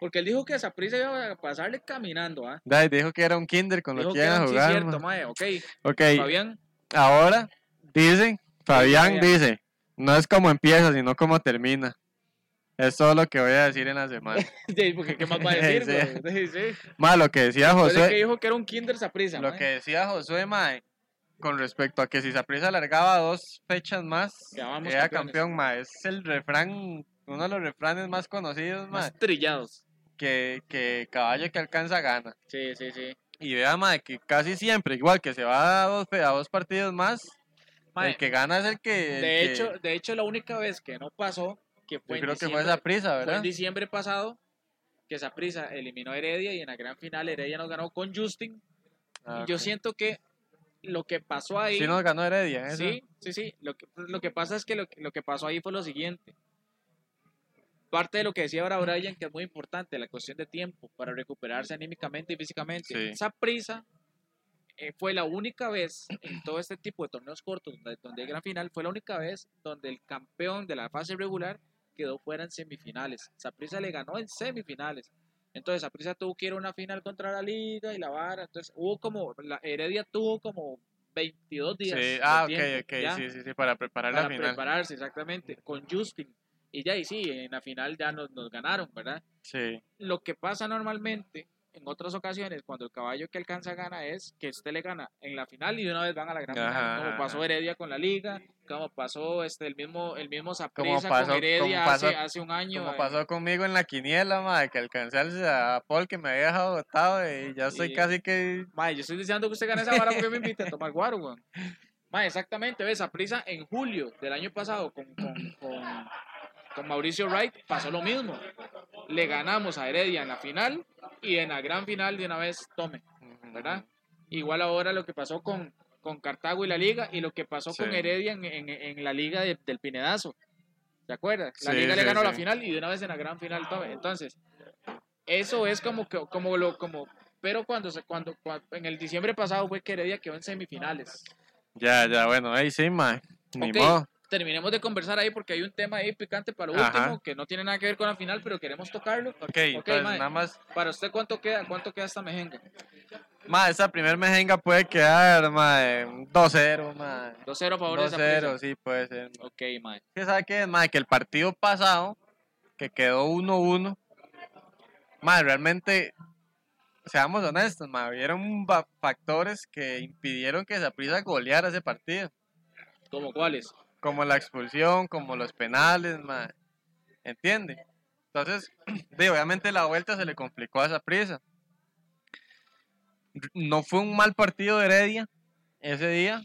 S2: Porque él dijo que esa prisa iba a pasarle caminando, ¿ah?
S3: Dai, dijo que era un kinder con lo
S2: Dijo
S3: que
S2: que
S3: iban a
S2: sí
S3: jugar.
S2: cierto,
S3: mae.
S2: Ok,
S3: Ok,
S2: Fabián.
S3: ahora dice, Fabián
S2: Fabián.
S3: dice, no es como empieza, sino como termina. Es todo lo que voy a decir en la semana. <laughs>
S2: Sí, porque ¿qué más va a <laughs> decir,
S3: Sí.
S2: Sí, sí.
S3: Más lo que decía
S2: de que dijo que era un kinder Saprissa,
S3: lo que decía Josué, mae, con respecto a que si Saprissa alargaba dos fechas más,
S2: Quedábamos
S3: era
S2: campeones.
S3: campeón, mae. Es el refrán, uno de los refranes más conocidos, mae.
S2: más trillados.
S3: que, que caballo que alcanza gana.
S2: Sí, sí, sí.
S3: Y vea, mae, que casi siempre, igual que se va a dos, a dos partidos más,
S2: Mae,
S3: el que gana es el que... el
S2: de
S3: que-
S2: hecho, de hecho la única vez que no pasó, que
S3: yo
S2: fue en
S3: creo que fue esa prisa,
S2: fue
S3: ¿verdad?
S2: en diciembre pasado, que esa prisa eliminó a Heredia y en la gran final Heredia nos ganó con Justin.
S3: Ah,
S2: yo siento que lo que pasó ahí
S3: Sí nos ganó Heredia, ¿eh? eso.
S2: Sí, sí, sí. Lo que, lo que pasa es que lo, que- lo que pasó ahí fue lo siguiente. Parte de lo que decía ahora Brian, que es muy importante, la cuestión de tiempo para recuperarse anímicamente y físicamente.
S3: Sí.
S2: Esa prisa eh, fue la única vez en todo este tipo de torneos cortos, donde, donde hay gran final, fue la única vez donde el campeón de la fase regular quedó fuera en semifinales. Saprissa le ganó en semifinales. Entonces Saprissa tuvo que ir a una final contra la liga y la vara. Entonces hubo como, la Heredia tuvo como 22 días.
S3: Sí, ah, ok,
S2: tiempo,
S3: ok,
S2: ¿ya?
S3: sí, sí, sí, para preparar
S2: para
S3: la final.
S2: prepararse, exactamente, con Justin. Y ya, y sí, en la final ya nos, nos ganaron, ¿verdad?
S3: Sí,
S2: Lo que pasa normalmente, en otras ocasiones, cuando el caballo que alcanza gana es que usted le gana en la final y de una vez van a la gran
S3: Ajá,
S2: final, como pasó. Heredia con la Liga, como pasó este el mismo el mismo
S3: pasó-
S2: con Heredia
S3: pasó-
S2: hace, hace un año.
S3: como
S2: eh,
S3: pasó conmigo en la quiniela, madre, que alcancé al- a Paul que me había dejado botado y ya estoy casi que...
S2: Mae, yo estoy deseando que usted gane esa vara porque me invite a tomar guaro, weón. Mae, exactamente, ves, prisa en julio del año pasado con, con, con, con Mauricio Wright pasó lo mismo. Le ganamos a Heredia en la final y en la gran final de una vez tome, ¿verdad? Igual ahora lo que pasó con, con Cartago y la liga y lo que pasó con. Heredia en, en, en la liga de- del Pinedazo. ¿Te acuerdas? La
S3: Sí,
S2: liga le ganó la final y de una vez en la gran final tome. Entonces, eso es como que como lo como pero cuando se cuando, cua- en el diciembre pasado fue que Heredia quedó en semifinales.
S3: Ya, ya, bueno, ahí sí, madre, ni modo.
S2: Terminemos de conversar ahí porque hay un tema ahí picante para lo
S3: Ajá.
S2: último que no tiene nada que ver con la final, pero queremos tocarlo.
S3: Ok,
S2: Ok,
S3: entonces
S2: mae.
S3: nada más...
S2: Para usted cuánto queda, cuánto queda esta mejenga?
S3: Ma, esa primer mejenga puede quedar, ma, 2-0, ma.
S2: 2-0 a favor de
S3: 2-0,
S2: Saprissa.
S3: sí, puede ser. ma.
S2: Ok, mae.
S3: ¿Qué sabe qué es, ma? Que el partido pasado, que quedó 1-1, ma, realmente, seamos honestos, ma, hubieron factores que impidieron que Saprissa goleara ese partido.
S2: ¿Cómo cuáles?
S3: Como la expulsión, como los penales, ma. ¿Entiende? Entonces, <clears throat> digo, obviamente la vuelta se le complicó a Saprissa. No fue un mal partido de Heredia ese día.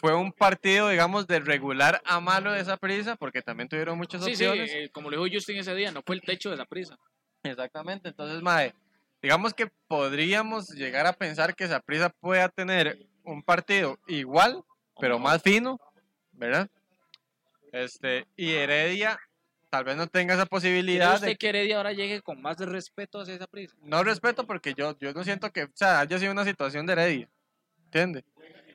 S3: Fue un partido, digamos, de regular a malo de esa prisa, porque también tuvieron muchas
S2: Sí, sí,
S3: opciones.
S2: eh, como le dijo Justin ese día, no fue el techo de Saprissa.
S3: Exactamente. Entonces, mae, digamos que podríamos llegar a pensar que esa prisa pueda tener un partido igual, pero más fino, ¿verdad? Este, y Heredia tal vez no tenga esa
S2: ¿Cree
S3: posibilidad
S2: usted
S3: de
S2: que Heredia ahora llegue con más respeto hacia Saprissa?
S3: no respeto porque yo, yo no siento que o sea, haya sido una situación de Heredia. ¿Entiendes?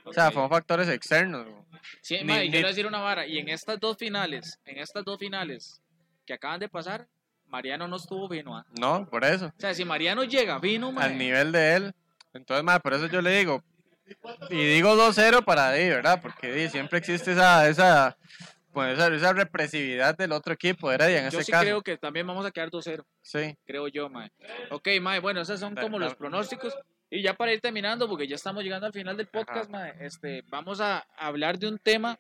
S3: O sea, fueron factores externos. güey.
S2: Sí,
S3: Ni- ni-
S2: voy a decir una vara. Y en estas dos finales, en estas dos finales que acaban de pasar, Mariano no estuvo vino. ¿ah?
S3: No, por eso.
S2: O sea, si Mariano llega vino, mae,
S3: Al nivel de él. Entonces, mae, por eso yo le digo. Y digo 2-0 para ahí, ¿verdad? Porque di, siempre existe esa, esa, pues, esa, esa represividad del otro equipo, Heredia en
S2: yo
S3: este
S2: sí
S3: caso.
S2: creo que también vamos a quedar 2-0,
S3: Sí.
S2: creo yo, mae. Ok, mae, bueno, esos son como los pronósticos. Y ya para ir terminando, porque ya estamos llegando al final del podcast, mae, este, vamos a hablar de un tema.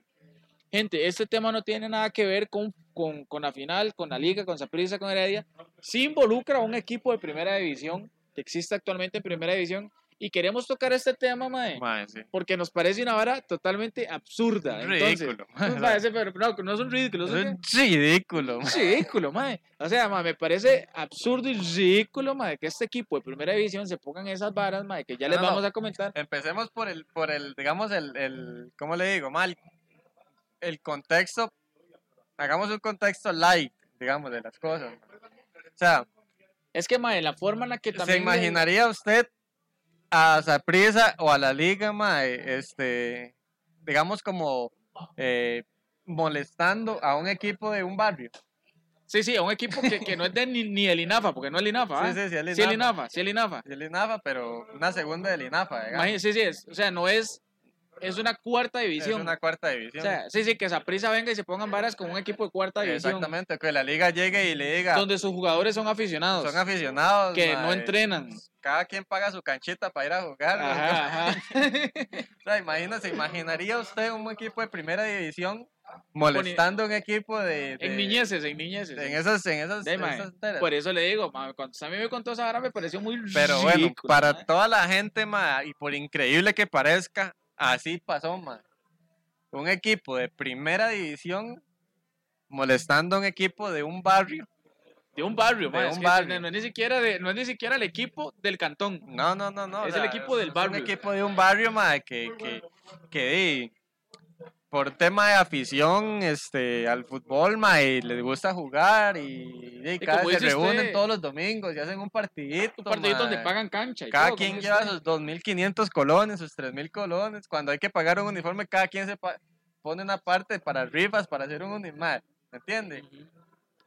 S2: Gente, este tema no tiene nada que ver con, con, con la final, con la liga, con Saprissa, con Heredia. Sí involucra a un equipo de primera división que existe actualmente en primera división Y queremos tocar este tema, mae,
S3: Mae, sí.
S2: porque nos parece una vara totalmente absurda. Entonces,
S3: Ridículo. <laughs>
S2: nos parece, pero no, no es un ridículo, es un
S3: ridículo. mae.
S2: ridículo, mae. O sea, mae, me parece absurdo y ridículo, mae, que este equipo de primera división se pongan esas varas, mae, que ya les
S3: No,
S2: vamos a comentar.
S3: Empecemos por el, por el, digamos, el, el, ¿cómo le digo? Mal, el contexto, hagamos un contexto light, digamos, de las cosas. O sea,
S2: Es que, mae, la forma en la que
S3: ¿se
S2: también... le-
S3: imaginaría usted a Saprissa o a la liga, mae, este, digamos como eh, molestando a un equipo de un barrio?
S2: Sí, sí, a un equipo que, que no es de ni, ni el INAFA, porque no es el INAFA, ¿ah?
S3: Sí, sí, sí, el
S2: Sí, el
S3: INAFA.
S2: INAFA, sí, el INAFA.
S3: Sí, el INAFA, pero una segunda del INAFA, digamos.
S2: Sí, sí, es, o sea, no es... Es una cuarta
S3: Es
S2: división.
S3: una cuarta
S2: O
S3: división.
S2: sea, sí, sí, que Saprissa venga y se pongan varas con un equipo de cuarta división.
S3: Exactamente, que la liga llegue y le diga,
S2: Donde sus jugadores son aficionados.
S3: son aficionados.
S2: que no entrenan.
S3: Cada quien paga su canchita para ir a jugar.
S2: Ajá, <laughs> ajá.
S3: O sea, imagínese, imaginaría usted un equipo de primera división molestando un equipo de... de-
S2: en niñeces, en niñeces.
S3: En esas, en esas,
S2: De,
S3: esas.
S2: Por eso le digo, ma, cuando a mí me contó esa vara me pareció muy
S3: Pero bueno, para toda la gente, ma, y por increíble que parezca, así pasó, ma. Un equipo de primera división molestando a un equipo de un barrio.
S2: De un barrio,
S3: de
S2: ma, es
S3: un
S2: que
S3: barrio.
S2: No, es ni siquiera de, no es ni siquiera el equipo del cantón.
S3: No, no, no, no. o
S2: Es el equipo del
S3: es
S2: barrio.
S3: un equipo de un barrio, ma, que, que, que di, por tema de afición este, al fútbol, ma, y les gusta jugar y, di, cada se reúnen
S2: usted,
S3: todos los domingos y hacen un partidito.
S2: Un partido donde
S3: ma.
S2: pagan cancha. y
S3: Cada
S2: todo,
S3: quien lleva
S2: dice
S3: sus 2.500 colones, sus 3.000 colones. Cuando hay que pagar un uniforme, cada quien se pone una parte para rifas, para hacer un uniforme. ¿Me entiende?
S2: usted. Ujú.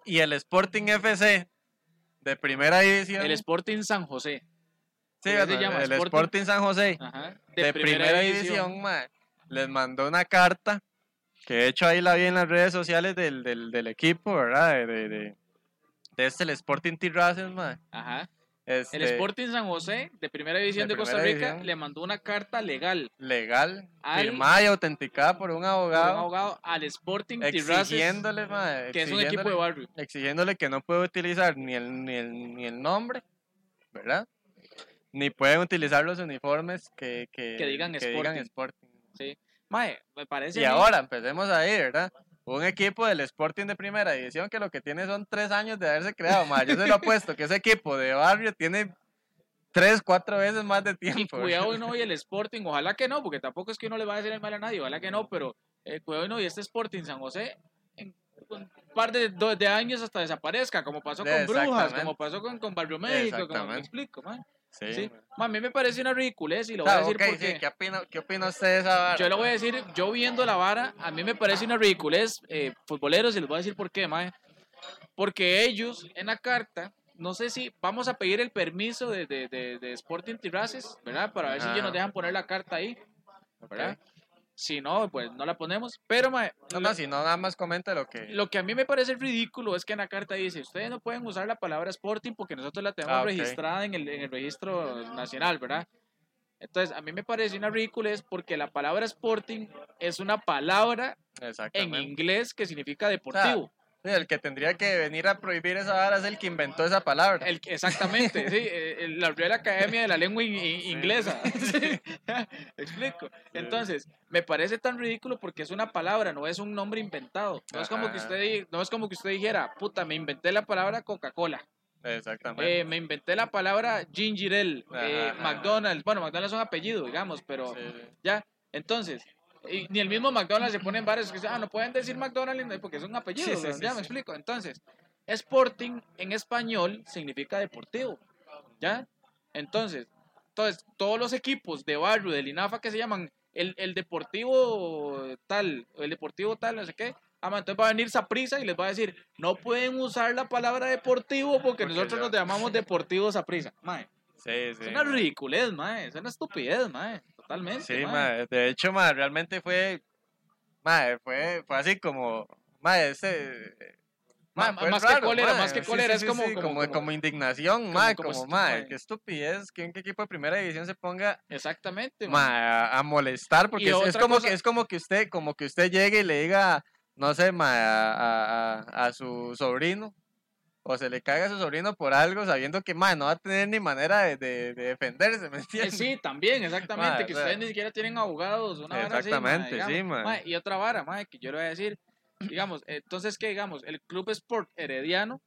S3: Y el Sporting FC de primera división.
S2: El Sporting San José.
S3: sí,
S2: ¿cómo se llama?
S3: el
S2: Sporting-
S3: Sporting San José
S2: Ajá.
S3: de, primera, división, mae, les mandó una carta que de hecho ahí la vi en las redes sociales del, del, del equipo, ¿verdad? De, de, de, de este, el Sporting Tirraces.
S2: Ajá.
S3: Este,
S2: El Sporting San José, de primera división
S3: de
S2: Costa Rica,
S3: división.
S2: le mandó una carta legal
S3: legal,
S2: al-
S3: firmada y autenticada por un
S2: por un
S3: abogado,
S2: abogado al Sporting
S3: exigiéndole, mae,
S2: que es un equipo de barrio.
S3: exigiéndole que no puede utilizar ni el, ni el, ni el nombre, ¿verdad? Ni pueden utilizar los uniformes que, que,
S2: Que digan Sporting.
S3: Sporting.
S2: Sí. Mae, me parece.
S3: Y ahora empecemos ahí, ¿verdad? Un equipo del Sporting de primera división que lo que tiene son tres años de haberse creado, ma. Yo se lo apuesto que ese equipo de barrio tiene tres, cuatro veces más de
S2: Y
S3: tiempo.
S2: cuidado y no, y el <laughs> Sporting, ojalá que no, porque tampoco es que uno le va a decir el mal a nadie, ojalá que no, pero eh, cuidado y no, y este Sporting San José, en un par de, años hasta desaparezca, como pasó con Brujas, como pasó con, con Barrio México, como me explico, man.
S3: Sí.
S2: A mí me parece una ridiculez y lo
S3: O
S2: voy a decir
S3: ok,
S2: porque
S3: sí, ¿qué, opina, ¿Qué opina usted de esa vara?
S2: yo le voy a decir, yo viendo la vara, a mí me parece una ridiculez, eh, futboleros, y les voy a decir por qué, mae. Porque ellos en la carta, no sé si vamos a pedir el permiso de, de, de, de Sporting Terraces, ¿verdad? Para ver si ellos nos dejan poner la carta ahí. ¿verdad? Si no, pues no la ponemos. Pero, mae,
S3: No, no, si no, nada más comente lo que...
S2: lo que a mí me parece ridículo es que en la carta dice, ustedes no pueden usar la palabra Sporting porque nosotros la tenemos
S3: Ah, ok.
S2: registrada en el, en el registro nacional, ¿verdad? Entonces, a mí me parece una ridiculez porque la palabra Sporting es una palabra en
S3: Exactamente.
S2: inglés que significa deportivo.
S3: El que tendría que venir a prohibir esa vara es el que inventó esa palabra.
S2: El, exactamente, sí, <laughs> eh, la Real Academia de la Lengua in- in- Inglesa. <laughs> <laughs> Sí, Explico. Entonces, me parece tan ridículo porque es una palabra, no es un nombre inventado. No es como que usted no es como que usted dijera, puta, me inventé la palabra Coca-Cola.
S3: Exactamente.
S2: Eh, me inventé la palabra ginger ale, eh. McDonald's. Bueno, McDonald's es un apellido, digamos, pero
S3: Sí, sí.
S2: ya. Entonces, y ni el mismo McDonald's se pone en bares que dicen, ah, no pueden decir McDonald's porque es un apellido.
S3: Sí, sí,
S2: ¿no?
S3: sí,
S2: ya me explico. Entonces, Sporting en español significa deportivo. ¿Ya? Entonces, entonces, todos los equipos de barrio del INAFA que se llaman el, el deportivo tal, el deportivo tal, no sé qué. Ah, entonces va a venir Saprisa y les va a decir, no pueden usar la palabra deportivo porque,
S3: Porque
S2: nosotros
S3: ya-
S2: nos llamamos deportivo Saprisa. Mae,
S3: Sí, sí.
S2: es una ridiculez, mae, es una estupidez, mae, totalmente.
S3: Sí,
S2: mae,
S3: de hecho, mae, realmente fue, mae, fue, fue así como, mae, ese,
S2: Ma-
S3: fue
S2: más que
S3: raro,
S2: cólera,
S3: mae,
S2: más que cólera,
S3: sí,
S2: es
S3: sí,
S2: como-
S3: sí,
S2: como-
S3: como,
S2: como-
S3: indignación,
S2: como- como
S3: mae. qué estupidez que un equipo de primera división se ponga,
S2: Exactamente,
S3: a, a molestar, porque es, es como
S2: cosa-
S3: que, es como que usted, como que usted llegue y le diga, no sé, a- a- a su sobrino, o se le caga a su sobrino por algo sabiendo que, no va a tener ni manera de, de- de defenderse, ¿me
S2: Eh,
S3: entiendes?
S2: sí, también, exactamente, que
S3: o sea,
S2: ustedes ni siquiera tienen abogados, una vara así,
S3: Exactamente, sí. Mae,
S2: Y otra vara, que yo le voy a decir, digamos, entonces que digamos, el Club Sport Herediano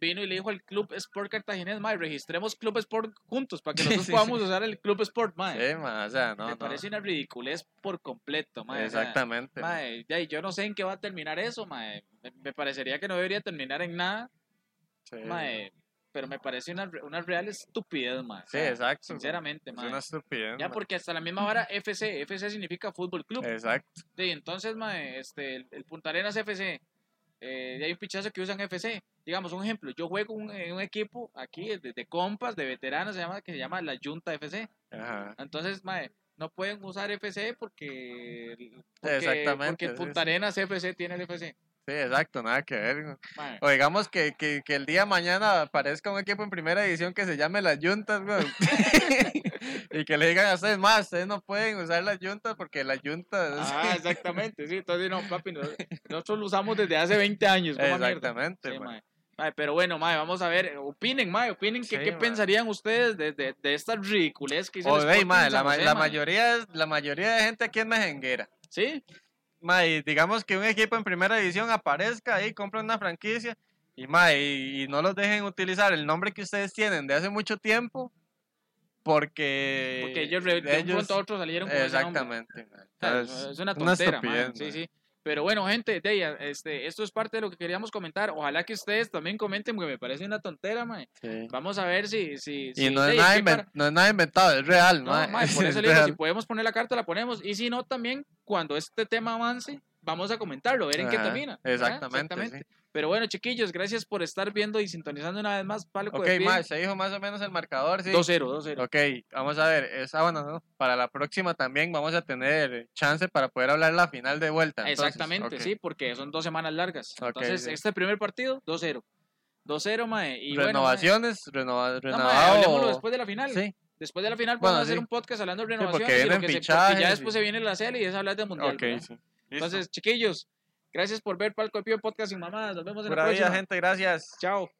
S2: vino y le dijo al Club Sport Cartaginés, mae, registremos Club Sport juntos para que <laughs> nosotros
S3: Sí,
S2: podamos usar el Club Sport, mae.
S3: Sí, mae, o sea, no,
S2: Me
S3: no.
S2: parece una ridiculez por completo, sea,
S3: Exactamente.
S2: y yo no sé en qué va a terminar eso, mae. Me, me parecería que no debería terminar en nada,
S3: Sí,
S2: mae. Pero me parece una, una real estupidez, mae.
S3: Sí, exacto.
S2: Sinceramente,
S3: Es
S2: mae.
S3: una estupidez.
S2: Ya
S3: mae.
S2: porque hasta la misma hora FC, FC significa Fútbol Club.
S3: Exacto.
S2: Sí, entonces, mae, este, el, el Punta Arenas FC, eh, hay un pichazo que usan FC. Digamos, un ejemplo, yo juego un- en un equipo aquí de, de compas, de veteranos, se llama, que se llama la Junta FC.
S3: Ajá.
S2: Entonces, mae, no pueden usar FC porque, porque,
S3: Exactamente,
S2: porque Punta. Arenas FC tiene el FC.
S3: Sí, exacto, nada que ver. O digamos que, que, que el día de mañana aparezca un equipo en primera división que se llame las Juntas, güey. <laughs> y que le digan a ustedes más, ustedes no pueden usar las Juntas porque las Juntas.
S2: Ah, <laughs> exactamente, sí. Entonces, no, papi, no- nosotros lo usamos desde hace 20 años.
S3: Exactamente,
S2: Sí, pero bueno, vamos a ver, opinen, opinen que, qué pensarían ustedes de, de, de esta ridiculez que en
S3: la, la mayoría la mayoría de gente aquí es mejenguera.
S2: Sí,
S3: Mae, digamos que un equipo en primera división aparezca ahí, compra una franquicia y, mae, y, y no los dejen utilizar el nombre que ustedes tienen de hace mucho tiempo porque,
S2: porque ellos de un
S3: ellos-
S2: pronto a otro salieron con ese nombre.
S3: Exactamente.
S2: O sea, es una tontera, mae, sí, sí. Pero bueno, gente, de este, esto es parte de lo que queríamos comentar. Ojalá que ustedes también comenten, porque me parece una tontera, mae.
S3: Sí.
S2: Vamos a ver si... si,
S3: Y no
S2: de,
S3: es, nada
S2: para-
S3: no es nada inventado, es real,
S2: No,
S3: mae.
S2: mae, <laughs> por
S3: Es
S2: eso le digo, si podemos poner la carta, la ponemos. Y si no, también, cuando este tema avance, vamos a comentarlo, ver en qué termina. ¿verdad?
S3: Exactamente, sí.
S2: Pero bueno, chiquillos, gracias por estar viendo y sintonizando una vez más Pálico
S3: Ok,
S2: de
S3: mae, se dijo más o menos el marcador, sí.
S2: 2-0, 2-0.
S3: Ok, vamos a ver, esa bueno, ¿no? Para la próxima también vamos a tener chance para poder hablar la final de vuelta. entonces,
S2: Exactamente,
S3: ok.
S2: sí, porque son dos semanas largas.
S3: Ok,
S2: Entonces,
S3: sí.
S2: este primer partido, 2-0. 2-0, mae. Y
S3: Renovaciones, renova-
S2: Bueno, mae, no, mae,
S3: renovado.
S2: después de la final.
S3: Sí,
S2: Después de la final
S3: Bueno,
S2: podemos hacer
S3: sí.
S2: un podcast hablando de
S3: porque
S2: renovaciones y lo que se- porque
S3: fichajes
S2: ya después se viene la serie y es hablar del mundial.
S3: ok,
S2: ¿verdad?
S3: sí.
S2: Entonces, chiquillos, gracias por ver Palco de Pío Podcast sin mamadas. Nos vemos en
S3: Pura
S2: la
S3: vida,
S2: próxima.
S3: gente, gracias.
S2: Chao.